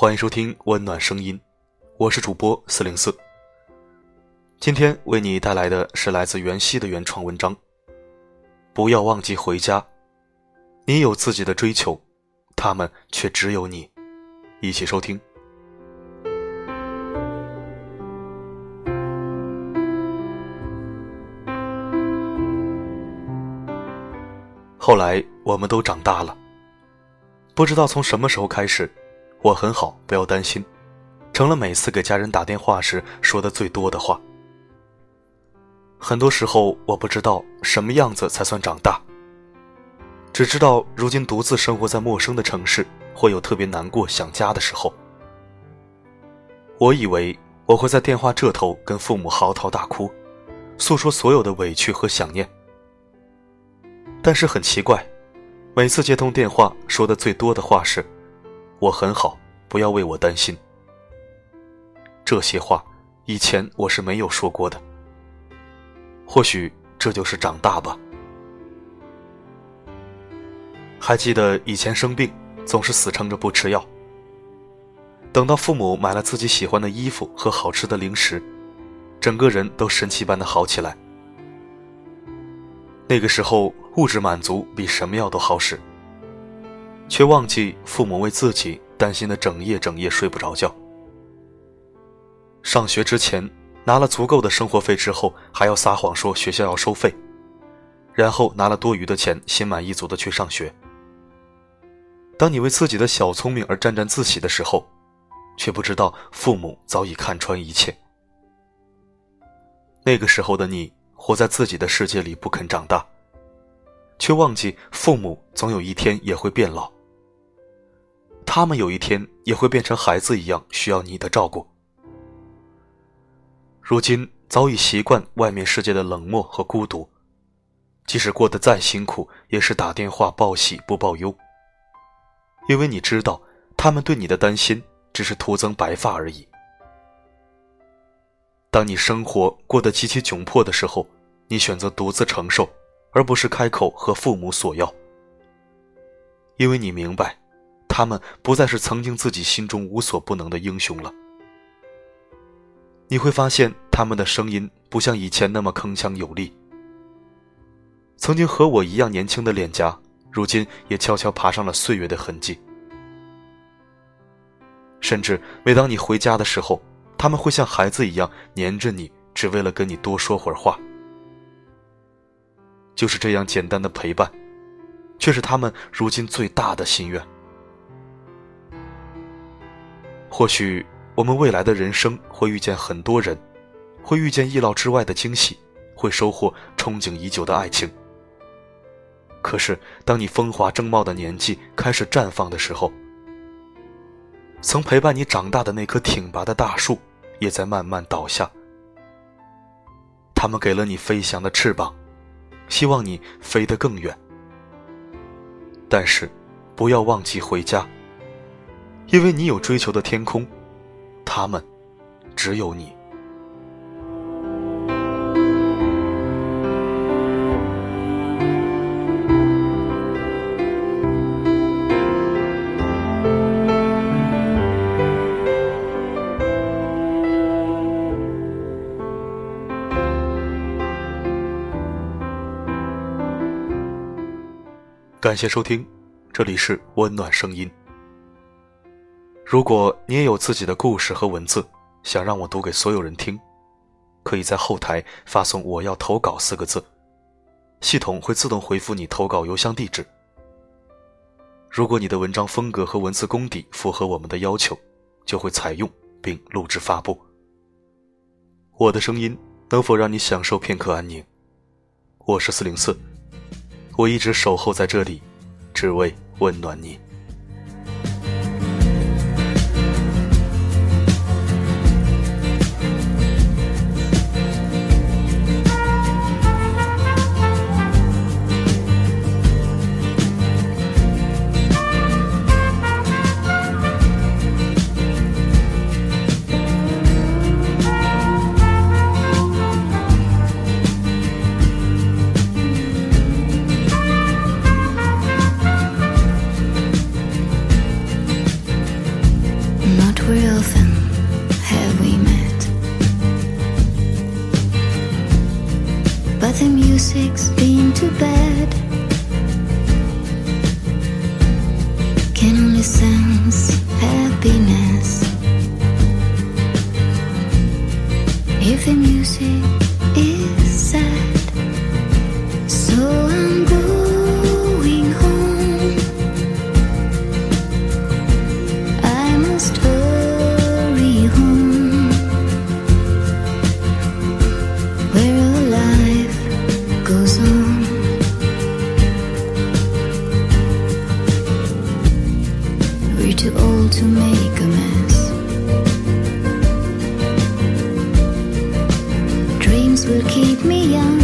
欢迎收听温暖声音，我是主播四零四。今天为你带来的是来自袁熙的原创文章。不要忘记回家，你有自己的追求，他们却只有你。一起收听。后来我们都长大了，不知道从什么时候开始，我很好，不要担心，成了每次给家人打电话时说的最多的话。很多时候我不知道什么样子才算长大，只知道如今独自生活在陌生的城市，会有特别难过、想家的时候。我以为我会在电话这头跟父母嚎啕大哭，诉说所有的委屈和想念。但是很奇怪，每次接通电话说的最多的话是：“我很好，不要为我担心。”这些话以前我是没有说过的。或许这就是长大吧。还记得以前生病总是死撑着不吃药，等到父母买了自己喜欢的衣服和好吃的零食，整个人都神奇般的好起来。那个时候，物质满足比什么药都好使，却忘记父母为自己担心的整夜整夜睡不着觉。上学之前，拿了足够的生活费之后，还要撒谎说学校要收费，然后拿了多余的钱，心满意足的去上学。当你为自己的小聪明而沾沾自喜的时候，却不知道父母早已看穿一切。那个时候的你。活在自己的世界里不肯长大，却忘记父母总有一天也会变老。他们有一天也会变成孩子一样需要你的照顾。如今早已习惯外面世界的冷漠和孤独，即使过得再辛苦，也是打电话报喜不报忧。因为你知道，他们对你的担心只是徒增白发而已。当你生活过得极其窘迫的时候，你选择独自承受，而不是开口和父母索要，因为你明白，他们不再是曾经自己心中无所不能的英雄了。你会发现，他们的声音不像以前那么铿锵有力。曾经和我一样年轻的脸颊，如今也悄悄爬上了岁月的痕迹。甚至每当你回家的时候，他们会像孩子一样黏着你，只为了跟你多说会儿话。就是这样简单的陪伴，却是他们如今最大的心愿。或许我们未来的人生会遇见很多人，会遇见意料之外的惊喜，会收获憧憬已久的爱情。可是，当你风华正茂的年纪开始绽放的时候，曾陪伴你长大的那棵挺拔的大树。也在慢慢倒下。他们给了你飞翔的翅膀，希望你飞得更远。但是，不要忘记回家，因为你有追求的天空，他们只有你。感谢收听，这里是温暖声音。如果你也有自己的故事和文字，想让我读给所有人听，可以在后台发送“我要投稿”四个字，系统会自动回复你投稿邮箱地址。如果你的文章风格和文字功底符合我们的要求，就会采用并录制发布。我的声音能否让你享受片刻安宁？我是四零四。我一直守候在这里，只为温暖你。six, been to bed. Can only sense happiness. If the music is sad, so I'm. keep me young.